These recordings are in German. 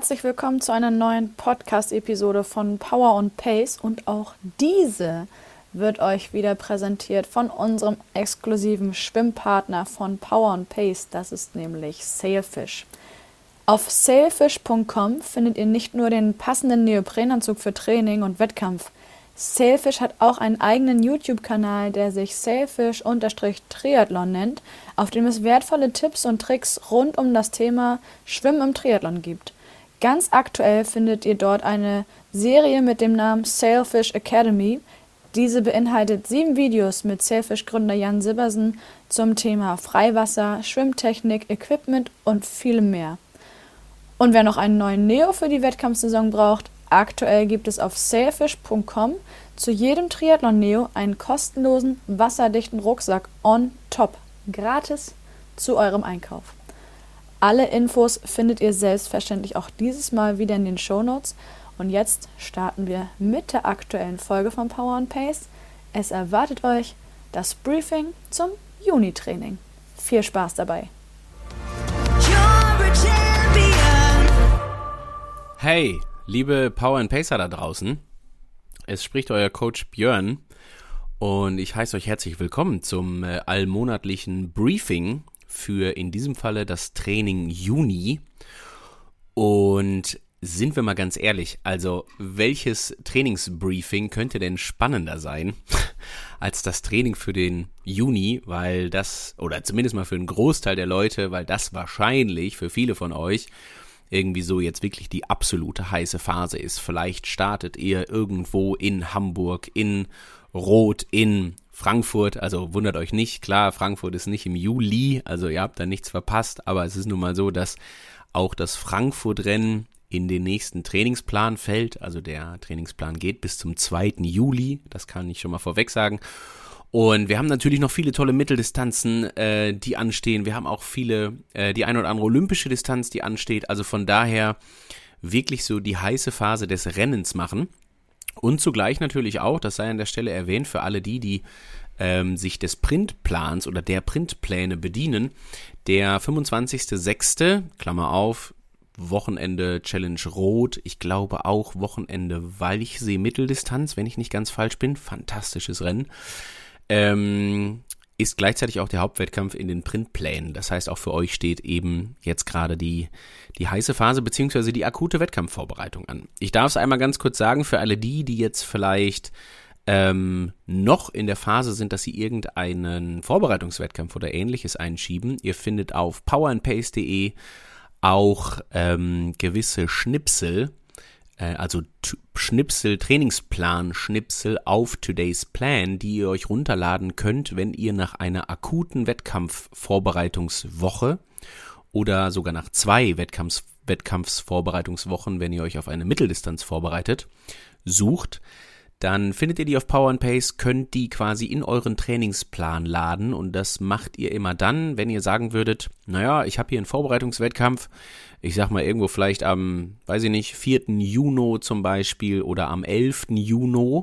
herzlich willkommen zu einer neuen Podcast-Episode von Power und Pace. Und auch diese wird euch wieder präsentiert von unserem exklusiven Schwimmpartner von Power und Pace. Das ist nämlich Sailfish. Auf sailfish.com findet ihr nicht nur den passenden Neoprenanzug für Training und Wettkampf. Sailfish hat auch einen eigenen YouTube-Kanal, der sich Sailfish-Triathlon nennt, auf dem es wertvolle Tipps und Tricks rund um das Thema Schwimmen im Triathlon gibt. Ganz aktuell findet ihr dort eine Serie mit dem Namen Sailfish Academy. Diese beinhaltet sieben Videos mit Sailfish-Gründer Jan Sibbersen zum Thema Freiwasser, Schwimmtechnik, Equipment und vielem mehr. Und wer noch einen neuen Neo für die Wettkampfsaison braucht, aktuell gibt es auf sailfish.com zu jedem Triathlon Neo einen kostenlosen, wasserdichten Rucksack on top, gratis zu eurem Einkauf. Alle Infos findet ihr selbstverständlich auch dieses Mal wieder in den Shownotes. Und jetzt starten wir mit der aktuellen Folge von Power and Pace. Es erwartet euch das Briefing zum Juni-Training. Viel Spaß dabei! Hey, liebe Power and Pacer da draußen. Es spricht euer Coach Björn und ich heiße euch herzlich willkommen zum äh, allmonatlichen Briefing für in diesem Falle das Training Juni. Und sind wir mal ganz ehrlich, also welches Trainingsbriefing könnte denn spannender sein als das Training für den Juni, weil das, oder zumindest mal für einen Großteil der Leute, weil das wahrscheinlich für viele von euch irgendwie so jetzt wirklich die absolute heiße Phase ist. Vielleicht startet ihr irgendwo in Hamburg, in Rot, in Frankfurt, also wundert euch nicht, klar, Frankfurt ist nicht im Juli, also ihr habt da nichts verpasst, aber es ist nun mal so, dass auch das Frankfurt-Rennen in den nächsten Trainingsplan fällt. Also der Trainingsplan geht bis zum 2. Juli, das kann ich schon mal vorweg sagen. Und wir haben natürlich noch viele tolle Mitteldistanzen, äh, die anstehen. Wir haben auch viele, äh, die eine oder andere olympische Distanz, die ansteht. Also von daher wirklich so die heiße Phase des Rennens machen. Und zugleich natürlich auch, das sei an der Stelle erwähnt, für alle die, die ähm, sich des Printplans oder der Printpläne bedienen, der 25.06., Klammer auf, Wochenende Challenge Rot, ich glaube auch Wochenende Walchsee Mitteldistanz, wenn ich nicht ganz falsch bin, fantastisches Rennen, ähm, ist gleichzeitig auch der Hauptwettkampf in den Printplänen. Das heißt, auch für euch steht eben jetzt gerade die, die heiße Phase beziehungsweise die akute Wettkampfvorbereitung an. Ich darf es einmal ganz kurz sagen, für alle die, die jetzt vielleicht ähm, noch in der Phase sind, dass sie irgendeinen Vorbereitungswettkampf oder ähnliches einschieben. Ihr findet auf powerandpace.de auch ähm, gewisse Schnipsel, also Schnipsel, Trainingsplan, Schnipsel auf Today's Plan, die ihr euch runterladen könnt, wenn ihr nach einer akuten Wettkampfvorbereitungswoche oder sogar nach zwei Wettkampfs Wettkampfsvorbereitungswochen, wenn ihr euch auf eine Mitteldistanz vorbereitet, sucht dann findet ihr die auf Power and Pace, könnt die quasi in euren Trainingsplan laden und das macht ihr immer dann, wenn ihr sagen würdet, naja, ich habe hier einen Vorbereitungswettkampf, ich sag mal irgendwo vielleicht am, weiß ich nicht, 4. Juni zum Beispiel oder am 11. Juni.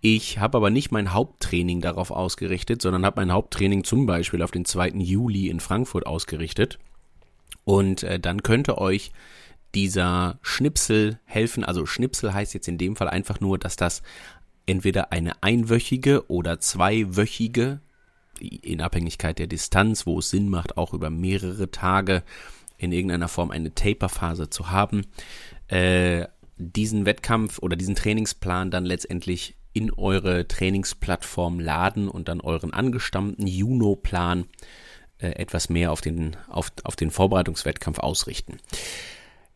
Ich habe aber nicht mein Haupttraining darauf ausgerichtet, sondern habe mein Haupttraining zum Beispiel auf den 2. Juli in Frankfurt ausgerichtet. Und äh, dann könnte euch dieser Schnipsel helfen. Also Schnipsel heißt jetzt in dem Fall einfach nur, dass das entweder eine einwöchige oder zweiwöchige, in Abhängigkeit der Distanz, wo es Sinn macht, auch über mehrere Tage in irgendeiner Form eine Taperphase zu haben, äh, diesen Wettkampf oder diesen Trainingsplan dann letztendlich in eure Trainingsplattform laden und dann euren angestammten Juno-Plan äh, etwas mehr auf den, auf, auf den Vorbereitungswettkampf ausrichten.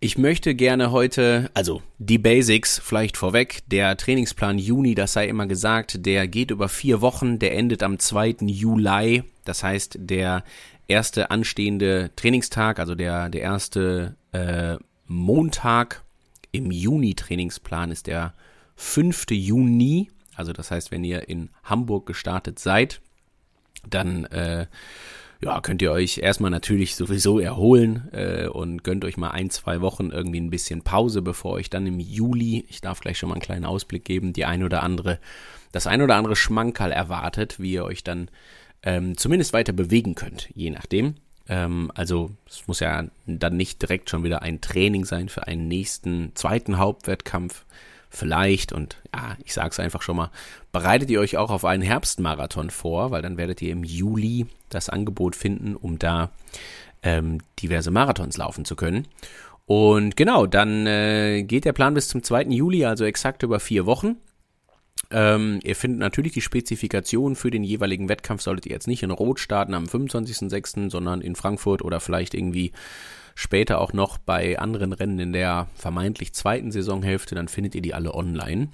Ich möchte gerne heute, also die Basics vielleicht vorweg, der Trainingsplan Juni, das sei immer gesagt, der geht über vier Wochen, der endet am 2. Juli, das heißt der erste anstehende Trainingstag, also der, der erste äh, Montag im Juni-Trainingsplan ist der 5. Juni, also das heißt, wenn ihr in Hamburg gestartet seid, dann äh, ja, könnt ihr euch erstmal natürlich sowieso erholen äh, und gönnt euch mal ein, zwei Wochen irgendwie ein bisschen Pause, bevor euch dann im Juli, ich darf gleich schon mal einen kleinen Ausblick geben, die ein oder andere, das ein oder andere Schmankerl erwartet, wie ihr euch dann ähm, zumindest weiter bewegen könnt, je nachdem. Ähm, also es muss ja dann nicht direkt schon wieder ein Training sein für einen nächsten zweiten Hauptwettkampf. Vielleicht, und ja, ich sage es einfach schon mal, bereitet ihr euch auch auf einen Herbstmarathon vor, weil dann werdet ihr im Juli das Angebot finden, um da ähm, diverse Marathons laufen zu können. Und genau, dann äh, geht der Plan bis zum 2. Juli, also exakt über vier Wochen. Ähm, ihr findet natürlich die Spezifikation für den jeweiligen Wettkampf, solltet ihr jetzt nicht in Rot starten am 25.06., sondern in Frankfurt oder vielleicht irgendwie später auch noch bei anderen Rennen in der vermeintlich zweiten Saisonhälfte, dann findet ihr die alle online.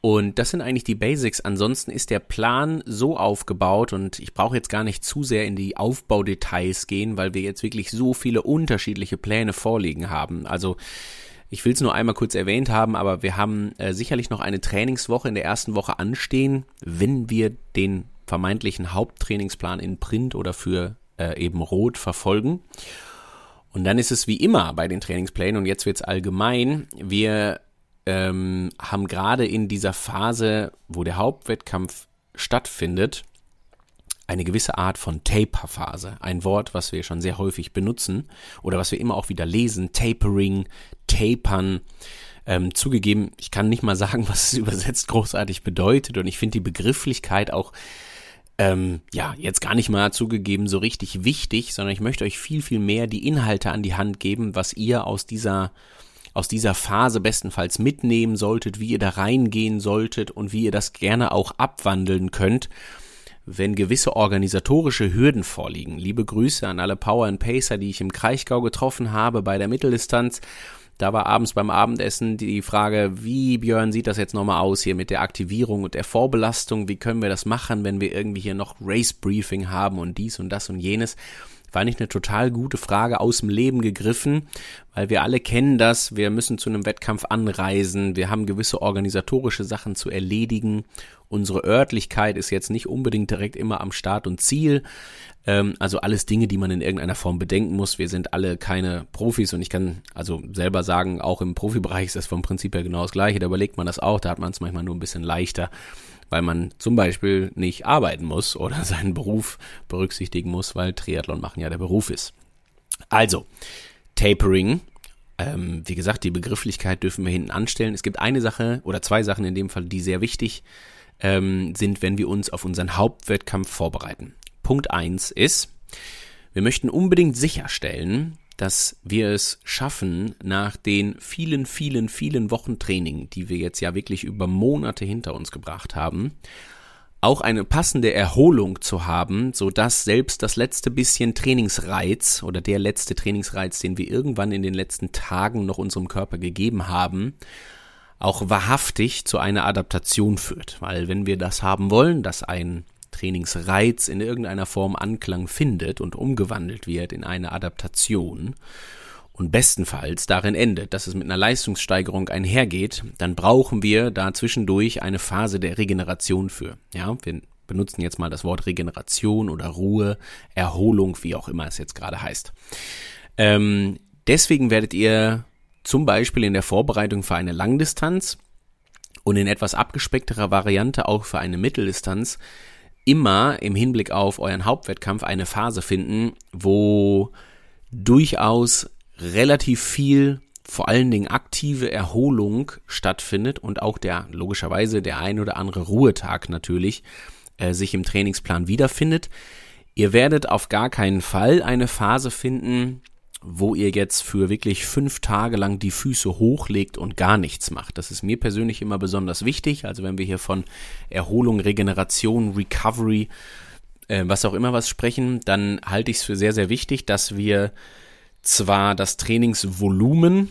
Und das sind eigentlich die Basics. Ansonsten ist der Plan so aufgebaut und ich brauche jetzt gar nicht zu sehr in die Aufbaudetails gehen, weil wir jetzt wirklich so viele unterschiedliche Pläne vorliegen haben. Also ich will es nur einmal kurz erwähnt haben, aber wir haben äh, sicherlich noch eine Trainingswoche in der ersten Woche anstehen, wenn wir den vermeintlichen Haupttrainingsplan in Print oder für äh, eben Rot verfolgen. Und dann ist es wie immer bei den Trainingsplänen und jetzt wird es allgemein. Wir ähm, haben gerade in dieser Phase, wo der Hauptwettkampf stattfindet, eine gewisse Art von Taper-Phase. Ein Wort, was wir schon sehr häufig benutzen oder was wir immer auch wieder lesen. Tapering, Tapern. Ähm, zugegeben, ich kann nicht mal sagen, was es übersetzt großartig bedeutet und ich finde die Begrifflichkeit auch ähm, ja, jetzt gar nicht mal zugegeben so richtig wichtig, sondern ich möchte euch viel, viel mehr die Inhalte an die Hand geben, was ihr aus dieser, aus dieser Phase bestenfalls mitnehmen solltet, wie ihr da reingehen solltet und wie ihr das gerne auch abwandeln könnt wenn gewisse organisatorische Hürden vorliegen. Liebe Grüße an alle Power and Pacer, die ich im Kraichgau getroffen habe bei der Mitteldistanz. Da war abends beim Abendessen die Frage, wie Björn sieht das jetzt nochmal aus hier mit der Aktivierung und der Vorbelastung? Wie können wir das machen, wenn wir irgendwie hier noch Race Briefing haben und dies und das und jenes? Fand ich eine total gute Frage aus dem Leben gegriffen, weil wir alle kennen das. Wir müssen zu einem Wettkampf anreisen. Wir haben gewisse organisatorische Sachen zu erledigen. Unsere Örtlichkeit ist jetzt nicht unbedingt direkt immer am Start und Ziel. Ähm, also alles Dinge, die man in irgendeiner Form bedenken muss. Wir sind alle keine Profis und ich kann also selber sagen, auch im Profibereich ist das vom Prinzip her genau das Gleiche. Da überlegt man das auch. Da hat man es manchmal nur ein bisschen leichter weil man zum Beispiel nicht arbeiten muss oder seinen Beruf berücksichtigen muss, weil Triathlon machen ja der Beruf ist. Also, Tapering. Ähm, wie gesagt, die Begrifflichkeit dürfen wir hinten anstellen. Es gibt eine Sache oder zwei Sachen in dem Fall, die sehr wichtig ähm, sind, wenn wir uns auf unseren Hauptwettkampf vorbereiten. Punkt eins ist, wir möchten unbedingt sicherstellen, dass wir es schaffen, nach den vielen, vielen, vielen Wochen Training, die wir jetzt ja wirklich über Monate hinter uns gebracht haben, auch eine passende Erholung zu haben, so dass selbst das letzte bisschen Trainingsreiz oder der letzte Trainingsreiz, den wir irgendwann in den letzten Tagen noch unserem Körper gegeben haben, auch wahrhaftig zu einer Adaptation führt. Weil wenn wir das haben wollen, dass ein Trainingsreiz in irgendeiner Form Anklang findet und umgewandelt wird in eine Adaptation und bestenfalls darin endet, dass es mit einer Leistungssteigerung einhergeht, dann brauchen wir da zwischendurch eine Phase der Regeneration für. Ja, wir benutzen jetzt mal das Wort Regeneration oder Ruhe, Erholung, wie auch immer es jetzt gerade heißt. Ähm, deswegen werdet ihr zum Beispiel in der Vorbereitung für eine Langdistanz und in etwas abgespeckterer Variante auch für eine Mitteldistanz immer im Hinblick auf euren Hauptwettkampf eine Phase finden, wo durchaus relativ viel vor allen Dingen aktive Erholung stattfindet und auch der logischerweise der ein oder andere Ruhetag natürlich äh, sich im Trainingsplan wiederfindet. Ihr werdet auf gar keinen Fall eine Phase finden, wo ihr jetzt für wirklich fünf Tage lang die Füße hochlegt und gar nichts macht. Das ist mir persönlich immer besonders wichtig. Also wenn wir hier von Erholung, Regeneration, Recovery, äh, was auch immer was sprechen, dann halte ich es für sehr, sehr wichtig, dass wir zwar das Trainingsvolumen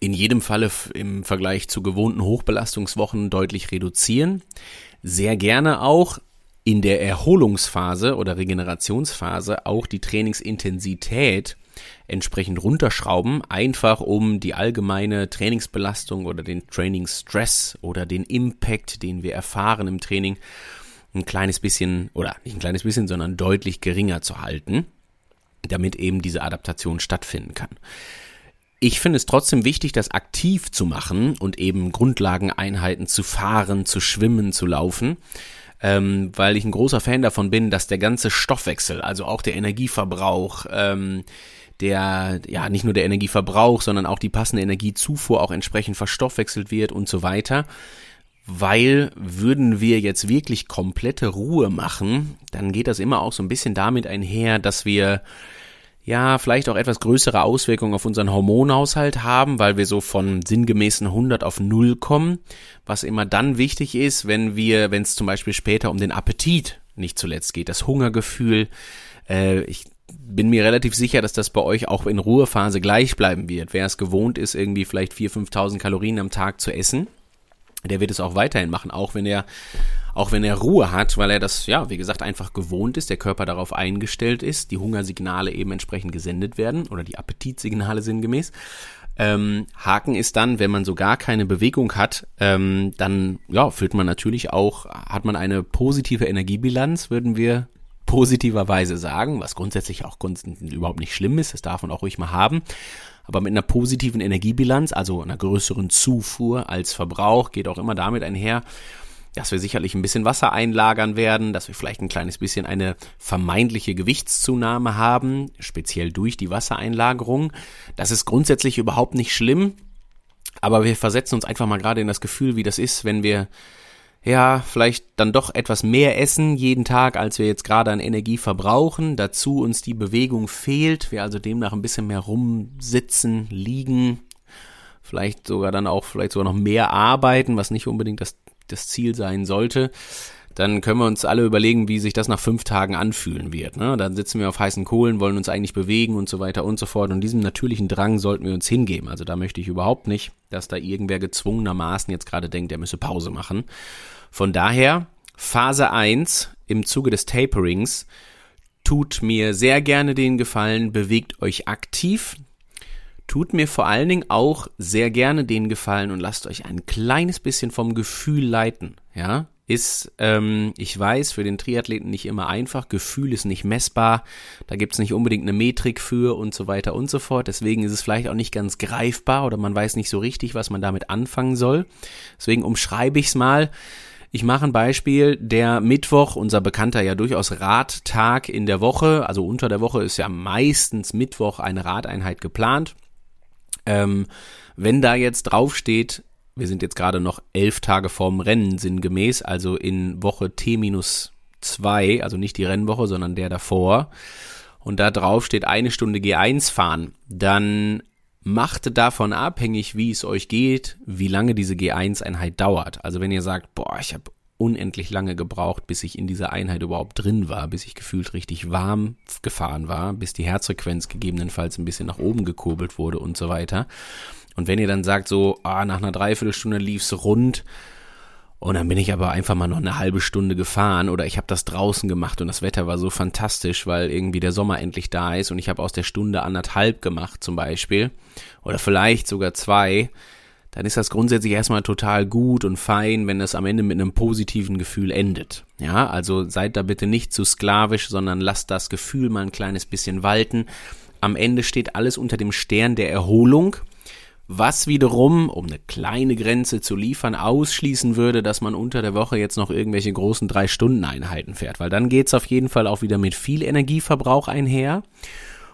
in jedem Falle im Vergleich zu gewohnten Hochbelastungswochen deutlich reduzieren, sehr gerne auch in der Erholungsphase oder Regenerationsphase auch die Trainingsintensität entsprechend runterschrauben, einfach um die allgemeine Trainingsbelastung oder den Trainingsstress oder den Impact, den wir erfahren im Training, ein kleines bisschen oder nicht ein kleines bisschen, sondern deutlich geringer zu halten, damit eben diese Adaptation stattfinden kann. Ich finde es trotzdem wichtig, das aktiv zu machen und eben Grundlageneinheiten zu fahren, zu schwimmen, zu laufen, ähm, weil ich ein großer Fan davon bin, dass der ganze Stoffwechsel, also auch der Energieverbrauch, ähm, der, ja, nicht nur der Energieverbrauch, sondern auch die passende Energiezufuhr auch entsprechend verstoffwechselt wird und so weiter. Weil würden wir jetzt wirklich komplette Ruhe machen, dann geht das immer auch so ein bisschen damit einher, dass wir ja, vielleicht auch etwas größere Auswirkungen auf unseren Hormonhaushalt haben, weil wir so von sinngemäßen 100 auf 0 kommen, was immer dann wichtig ist, wenn wir, wenn es zum Beispiel später um den Appetit nicht zuletzt geht, das Hungergefühl. Äh, ich bin mir relativ sicher, dass das bei euch auch in Ruhephase gleich bleiben wird. Wer es gewohnt ist, irgendwie vielleicht 4.000, 5.000 Kalorien am Tag zu essen, der wird es auch weiterhin machen, auch wenn er auch wenn er Ruhe hat, weil er das, ja, wie gesagt, einfach gewohnt ist, der Körper darauf eingestellt ist, die Hungersignale eben entsprechend gesendet werden oder die Appetitsignale sinngemäß. Ähm, Haken ist dann, wenn man so gar keine Bewegung hat, ähm, dann ja, fühlt man natürlich auch, hat man eine positive Energiebilanz, würden wir positiverweise sagen, was grundsätzlich auch überhaupt nicht schlimm ist, das darf man auch ruhig mal haben. Aber mit einer positiven Energiebilanz, also einer größeren Zufuhr als Verbrauch, geht auch immer damit einher, dass wir sicherlich ein bisschen Wasser einlagern werden, dass wir vielleicht ein kleines bisschen eine vermeintliche Gewichtszunahme haben, speziell durch die Wassereinlagerung. Das ist grundsätzlich überhaupt nicht schlimm, aber wir versetzen uns einfach mal gerade in das Gefühl, wie das ist, wenn wir ja, vielleicht dann doch etwas mehr essen jeden Tag, als wir jetzt gerade an Energie verbrauchen. Dazu uns die Bewegung fehlt, wir also demnach ein bisschen mehr rumsitzen, liegen, vielleicht sogar dann auch vielleicht sogar noch mehr arbeiten, was nicht unbedingt das das Ziel sein sollte, dann können wir uns alle überlegen, wie sich das nach fünf Tagen anfühlen wird. Ne? Dann sitzen wir auf heißen Kohlen, wollen uns eigentlich bewegen und so weiter und so fort. Und diesem natürlichen Drang sollten wir uns hingeben. Also da möchte ich überhaupt nicht, dass da irgendwer gezwungenermaßen jetzt gerade denkt, er müsse Pause machen. Von daher, Phase 1 im Zuge des Taperings tut mir sehr gerne den Gefallen, bewegt euch aktiv, Tut mir vor allen Dingen auch sehr gerne den Gefallen und lasst euch ein kleines bisschen vom Gefühl leiten. Ja, ist, ähm, ich weiß, für den Triathleten nicht immer einfach. Gefühl ist nicht messbar. Da gibt's nicht unbedingt eine Metrik für und so weiter und so fort. Deswegen ist es vielleicht auch nicht ganz greifbar oder man weiß nicht so richtig, was man damit anfangen soll. Deswegen umschreibe ich's mal. Ich mache ein Beispiel. Der Mittwoch, unser bekannter ja durchaus Radtag in der Woche, also unter der Woche ist ja meistens Mittwoch eine Radeinheit geplant. Ähm, wenn da jetzt draufsteht, wir sind jetzt gerade noch elf Tage vorm Rennen sinngemäß, also in Woche T minus zwei, also nicht die Rennwoche, sondern der davor, und da drauf steht eine Stunde G1 fahren, dann macht davon abhängig, wie es euch geht, wie lange diese G1-Einheit dauert. Also wenn ihr sagt, boah, ich habe unendlich lange gebraucht, bis ich in dieser Einheit überhaupt drin war, bis ich gefühlt richtig warm gefahren war, bis die Herzfrequenz gegebenenfalls ein bisschen nach oben gekurbelt wurde und so weiter. Und wenn ihr dann sagt, so, ah, nach einer Dreiviertelstunde lief's rund, und dann bin ich aber einfach mal noch eine halbe Stunde gefahren oder ich habe das draußen gemacht und das Wetter war so fantastisch, weil irgendwie der Sommer endlich da ist und ich habe aus der Stunde anderthalb gemacht zum Beispiel oder vielleicht sogar zwei dann ist das grundsätzlich erstmal total gut und fein, wenn es am Ende mit einem positiven Gefühl endet. Ja, also seid da bitte nicht zu sklavisch, sondern lasst das Gefühl mal ein kleines bisschen walten. Am Ende steht alles unter dem Stern der Erholung, was wiederum, um eine kleine Grenze zu liefern, ausschließen würde, dass man unter der Woche jetzt noch irgendwelche großen Drei-Stunden-Einheiten fährt, weil dann geht's auf jeden Fall auch wieder mit viel Energieverbrauch einher.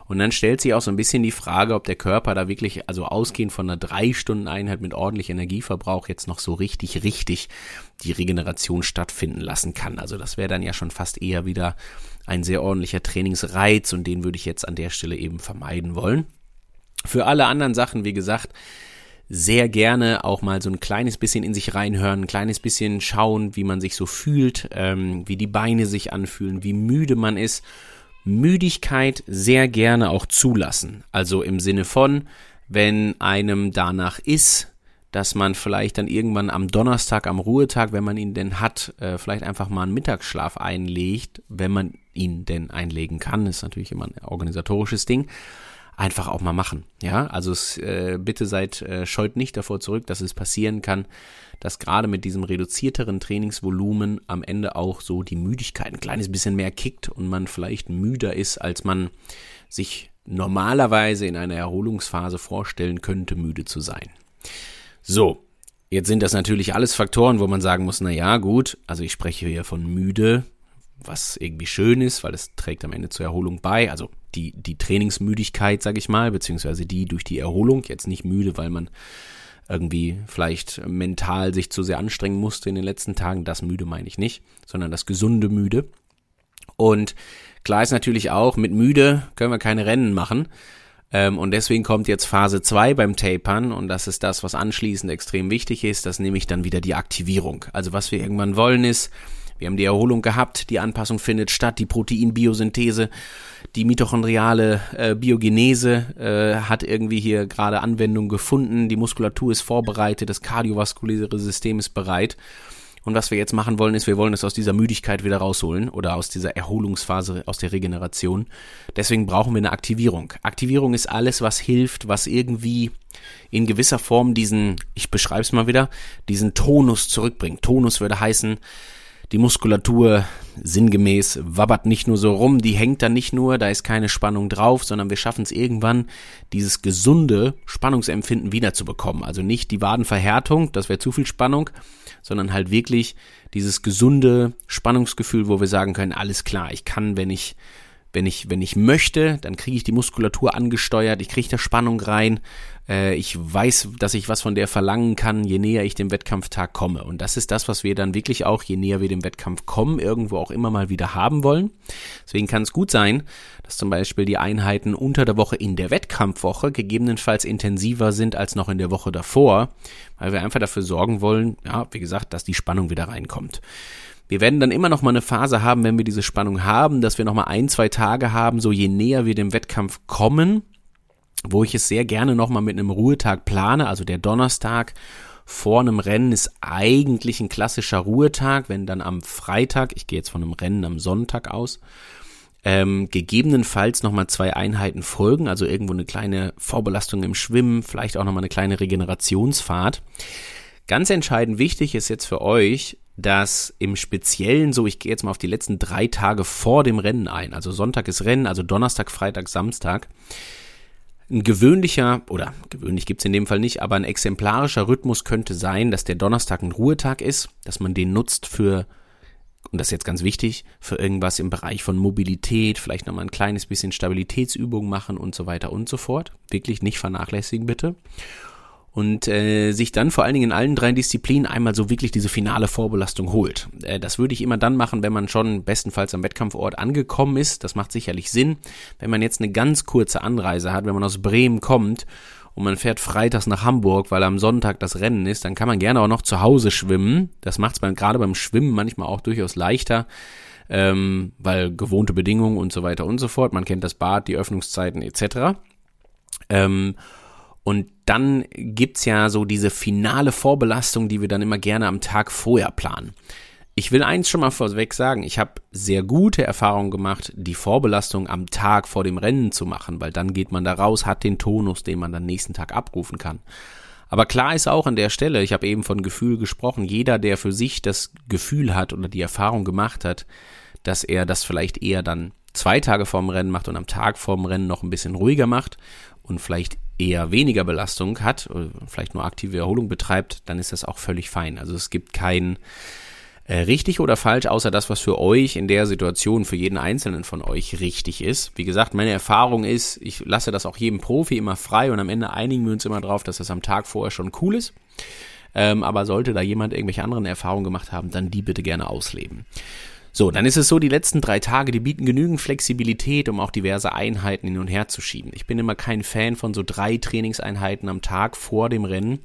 Und dann stellt sich auch so ein bisschen die Frage, ob der Körper da wirklich, also ausgehend von einer drei Stunden Einheit mit ordentlich Energieverbrauch jetzt noch so richtig, richtig die Regeneration stattfinden lassen kann. Also das wäre dann ja schon fast eher wieder ein sehr ordentlicher Trainingsreiz und den würde ich jetzt an der Stelle eben vermeiden wollen. Für alle anderen Sachen, wie gesagt, sehr gerne auch mal so ein kleines bisschen in sich reinhören, ein kleines bisschen schauen, wie man sich so fühlt, ähm, wie die Beine sich anfühlen, wie müde man ist. Müdigkeit sehr gerne auch zulassen. Also im Sinne von, wenn einem danach ist, dass man vielleicht dann irgendwann am Donnerstag, am Ruhetag, wenn man ihn denn hat, äh, vielleicht einfach mal einen Mittagsschlaf einlegt, wenn man ihn denn einlegen kann, ist natürlich immer ein organisatorisches Ding einfach auch mal machen. Ja, also es, äh, bitte seid äh, scheut nicht davor zurück, dass es passieren kann, dass gerade mit diesem reduzierteren Trainingsvolumen am Ende auch so die Müdigkeit ein kleines bisschen mehr kickt und man vielleicht müder ist, als man sich normalerweise in einer Erholungsphase vorstellen könnte, müde zu sein. So, Jetzt sind das natürlich alles Faktoren, wo man sagen muss, na ja, gut, also ich spreche hier von müde, was irgendwie schön ist, weil es trägt am Ende zur Erholung bei. Also die, die Trainingsmüdigkeit, sage ich mal, beziehungsweise die durch die Erholung. Jetzt nicht müde, weil man irgendwie vielleicht mental sich zu sehr anstrengen musste in den letzten Tagen. Das müde meine ich nicht, sondern das gesunde müde. Und klar ist natürlich auch, mit müde können wir keine Rennen machen. Ähm, und deswegen kommt jetzt Phase 2 beim Tapern und das ist das, was anschließend extrem wichtig ist. Das nehme ich dann wieder die Aktivierung. Also was wir irgendwann wollen ist, wir haben die Erholung gehabt, die Anpassung findet statt, die Proteinbiosynthese, die mitochondriale äh, Biogenese äh, hat irgendwie hier gerade Anwendung gefunden, die Muskulatur ist vorbereitet, das kardiovaskuläre System ist bereit. Und was wir jetzt machen wollen, ist, wir wollen es aus dieser Müdigkeit wieder rausholen oder aus dieser Erholungsphase, aus der Regeneration. Deswegen brauchen wir eine Aktivierung. Aktivierung ist alles, was hilft, was irgendwie in gewisser Form diesen, ich beschreibe es mal wieder, diesen Tonus zurückbringt. Tonus würde heißen, die Muskulatur sinngemäß wabbert nicht nur so rum, die hängt dann nicht nur, da ist keine Spannung drauf, sondern wir schaffen es irgendwann, dieses gesunde Spannungsempfinden wiederzubekommen. Also nicht die Wadenverhärtung, das wäre zu viel Spannung, sondern halt wirklich dieses gesunde Spannungsgefühl, wo wir sagen können, alles klar, ich kann, wenn ich wenn ich, wenn ich möchte, dann kriege ich die Muskulatur angesteuert, ich kriege da Spannung rein, äh, ich weiß, dass ich was von der verlangen kann, je näher ich dem Wettkampftag komme. Und das ist das, was wir dann wirklich auch, je näher wir dem Wettkampf kommen, irgendwo auch immer mal wieder haben wollen. Deswegen kann es gut sein, dass zum Beispiel die Einheiten unter der Woche in der Wettkampfwoche gegebenenfalls intensiver sind als noch in der Woche davor, weil wir einfach dafür sorgen wollen, ja, wie gesagt, dass die Spannung wieder reinkommt. Wir werden dann immer noch mal eine Phase haben, wenn wir diese Spannung haben, dass wir noch mal ein, zwei Tage haben, so je näher wir dem Wettkampf kommen, wo ich es sehr gerne noch mal mit einem Ruhetag plane, also der Donnerstag vor einem Rennen ist eigentlich ein klassischer Ruhetag, wenn dann am Freitag, ich gehe jetzt von einem Rennen am Sonntag aus, ähm, gegebenenfalls nochmal zwei Einheiten folgen, also irgendwo eine kleine Vorbelastung im Schwimmen, vielleicht auch nochmal eine kleine Regenerationsfahrt. Ganz entscheidend wichtig ist jetzt für euch, dass im Speziellen so, ich gehe jetzt mal auf die letzten drei Tage vor dem Rennen ein, also Sonntag ist Rennen, also Donnerstag, Freitag, Samstag, ein gewöhnlicher, oder gewöhnlich gibt's in dem Fall nicht, aber ein exemplarischer Rhythmus könnte sein, dass der Donnerstag ein Ruhetag ist, dass man den nutzt für, und das ist jetzt ganz wichtig, für irgendwas im Bereich von Mobilität, vielleicht nochmal ein kleines bisschen Stabilitätsübung machen und so weiter und so fort. Wirklich nicht vernachlässigen bitte und äh, sich dann vor allen Dingen in allen drei Disziplinen einmal so wirklich diese finale Vorbelastung holt. Äh, das würde ich immer dann machen, wenn man schon bestenfalls am Wettkampfort angekommen ist. Das macht sicherlich Sinn. Wenn man jetzt eine ganz kurze Anreise hat, wenn man aus Bremen kommt und man fährt freitags nach Hamburg, weil am Sonntag das Rennen ist, dann kann man gerne auch noch zu Hause schwimmen. Das macht es gerade beim Schwimmen manchmal auch durchaus leichter. Ähm, weil gewohnte Bedingungen und so weiter und so fort. Man kennt das Bad, die Öffnungszeiten etc. Ähm, und dann gibt's ja so diese finale Vorbelastung, die wir dann immer gerne am Tag vorher planen. Ich will eins schon mal vorweg sagen, ich habe sehr gute Erfahrungen gemacht, die Vorbelastung am Tag vor dem Rennen zu machen, weil dann geht man da raus, hat den Tonus, den man dann nächsten Tag abrufen kann. Aber klar ist auch an der Stelle, ich habe eben von Gefühl gesprochen, jeder, der für sich das Gefühl hat oder die Erfahrung gemacht hat, dass er das vielleicht eher dann zwei Tage vorm Rennen macht und am Tag vorm Rennen noch ein bisschen ruhiger macht und vielleicht eher weniger Belastung hat, oder vielleicht nur aktive Erholung betreibt, dann ist das auch völlig fein. Also es gibt kein äh, richtig oder falsch, außer das, was für euch in der Situation, für jeden Einzelnen von euch richtig ist. Wie gesagt, meine Erfahrung ist, ich lasse das auch jedem Profi immer frei und am Ende einigen wir uns immer drauf, dass das am Tag vorher schon cool ist. Ähm, aber sollte da jemand irgendwelche anderen Erfahrungen gemacht haben, dann die bitte gerne ausleben. So, dann ist es so, die letzten drei Tage, die bieten genügend Flexibilität, um auch diverse Einheiten hin und her zu schieben. Ich bin immer kein Fan von so drei Trainingseinheiten am Tag vor dem Rennen.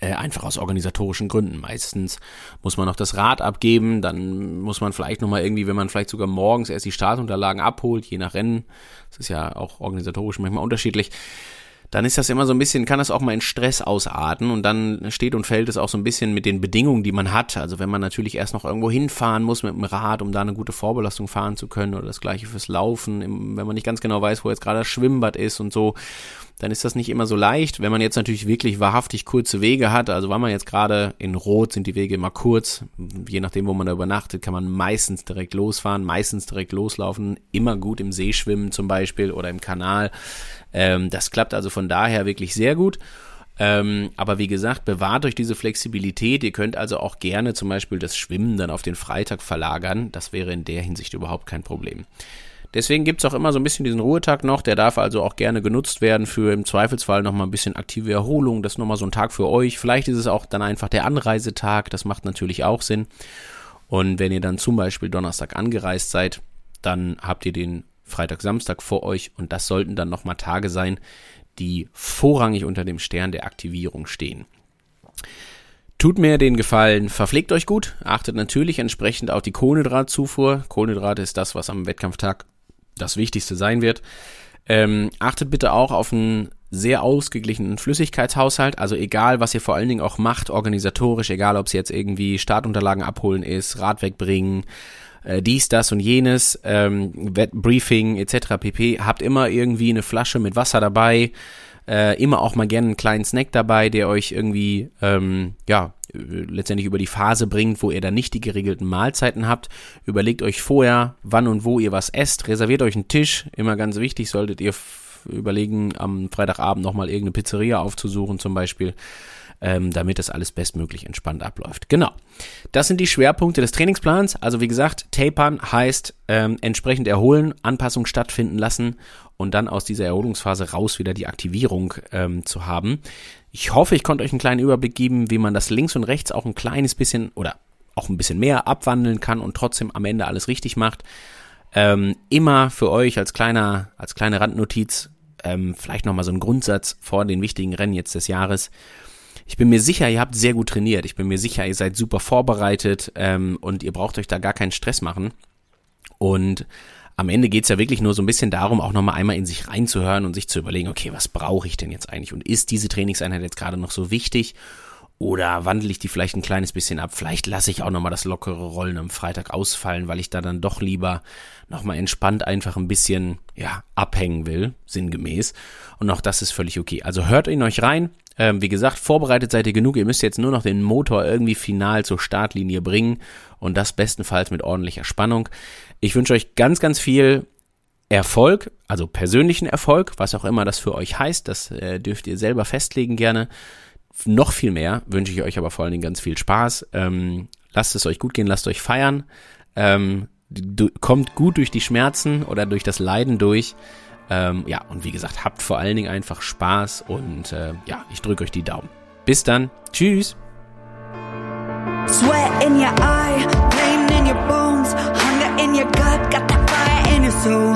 Äh, einfach aus organisatorischen Gründen. Meistens muss man noch das Rad abgeben, dann muss man vielleicht nochmal irgendwie, wenn man vielleicht sogar morgens erst die Startunterlagen abholt, je nach Rennen, das ist ja auch organisatorisch manchmal unterschiedlich, dann ist das immer so ein bisschen, kann das auch mal in Stress ausarten und dann steht und fällt es auch so ein bisschen mit den Bedingungen, die man hat. Also wenn man natürlich erst noch irgendwo hinfahren muss mit dem Rad, um da eine gute Vorbelastung fahren zu können oder das gleiche fürs Laufen, wenn man nicht ganz genau weiß, wo jetzt gerade das Schwimmbad ist und so, dann ist das nicht immer so leicht. Wenn man jetzt natürlich wirklich wahrhaftig kurze Wege hat, also war man jetzt gerade in Rot, sind die Wege immer kurz. Je nachdem, wo man da übernachtet, kann man meistens direkt losfahren, meistens direkt loslaufen, immer gut im See schwimmen zum Beispiel oder im Kanal. Ähm, das klappt also von daher wirklich sehr gut. Ähm, aber wie gesagt, bewahrt euch diese Flexibilität. Ihr könnt also auch gerne zum Beispiel das Schwimmen dann auf den Freitag verlagern. Das wäre in der Hinsicht überhaupt kein Problem. Deswegen gibt es auch immer so ein bisschen diesen Ruhetag noch. Der darf also auch gerne genutzt werden für im Zweifelsfall nochmal ein bisschen aktive Erholung. Das ist nochmal so ein Tag für euch. Vielleicht ist es auch dann einfach der Anreisetag. Das macht natürlich auch Sinn. Und wenn ihr dann zum Beispiel Donnerstag angereist seid, dann habt ihr den Freitag, Samstag vor euch und das sollten dann nochmal Tage sein, die vorrangig unter dem Stern der Aktivierung stehen. Tut mir den Gefallen, verpflegt euch gut, achtet natürlich entsprechend auf die Kohlenhydratzufuhr. Kohlenhydrate ist das, was am Wettkampftag das Wichtigste sein wird. Ähm, achtet bitte auch auf einen sehr ausgeglichenen Flüssigkeitshaushalt. Also egal, was ihr vor allen Dingen auch macht, organisatorisch, egal ob es jetzt irgendwie Startunterlagen abholen ist, Rad wegbringen, äh, dies, das und jenes, ähm, Briefing etc. pp. Habt immer irgendwie eine Flasche mit Wasser dabei. Äh, immer auch mal gerne einen kleinen Snack dabei, der euch irgendwie, ähm, ja, letztendlich über die Phase bringt, wo ihr dann nicht die geregelten Mahlzeiten habt. Überlegt euch vorher, wann und wo ihr was esst. Reserviert euch einen Tisch. Immer ganz wichtig, solltet ihr überlegen, am Freitagabend nochmal irgendeine Pizzeria aufzusuchen zum Beispiel ähm, damit das alles bestmöglich entspannt abläuft. Genau. Das sind die Schwerpunkte des Trainingsplans. Also wie gesagt, tapern heißt ähm, entsprechend erholen, Anpassung stattfinden lassen und dann aus dieser Erholungsphase raus wieder die Aktivierung ähm, zu haben. Ich hoffe, ich konnte euch einen kleinen Überblick geben, wie man das links und rechts auch ein kleines bisschen oder auch ein bisschen mehr abwandeln kann und trotzdem am Ende alles richtig macht. Ähm, immer für euch als kleiner, als kleine Randnotiz, ähm, vielleicht nochmal so ein Grundsatz vor den wichtigen Rennen jetzt des Jahres. Ich bin mir sicher, ihr habt sehr gut trainiert. Ich bin mir sicher, ihr seid super vorbereitet ähm, und ihr braucht euch da gar keinen Stress machen. Und am Ende geht's ja wirklich nur so ein bisschen darum, auch nochmal einmal in sich reinzuhören und sich zu überlegen, okay, was brauche ich denn jetzt eigentlich? Und ist diese Trainingseinheit jetzt gerade noch so wichtig? Oder wandle ich die vielleicht ein kleines bisschen ab? Vielleicht lasse ich auch nochmal das lockere Rollen am Freitag ausfallen, weil ich da dann doch lieber nochmal entspannt einfach ein bisschen, ja, abhängen will, sinngemäß. Und auch das ist völlig okay. Also hört in euch rein, ähm, wie gesagt, vorbereitet seid ihr genug. Ihr müsst jetzt nur noch den Motor irgendwie final zur Startlinie bringen und das bestenfalls mit ordentlicher Spannung. Ich wünsche euch ganz, ganz viel Erfolg, also persönlichen Erfolg, was auch immer das für euch heißt. Das äh, dürft ihr selber festlegen gerne. Noch viel mehr wünsche ich euch aber vor allen Dingen ganz viel Spaß. Ähm, lasst es euch gut gehen, lasst euch feiern. Ähm, kommt gut durch die Schmerzen oder durch das Leiden durch. Ähm, ja, und wie gesagt, habt vor allen Dingen einfach Spaß und äh, ja, ich drücke euch die Daumen. Bis dann. Tschüss. Sweat in your eye, pain in your bones, hunger in your gut, got that fire in your soul,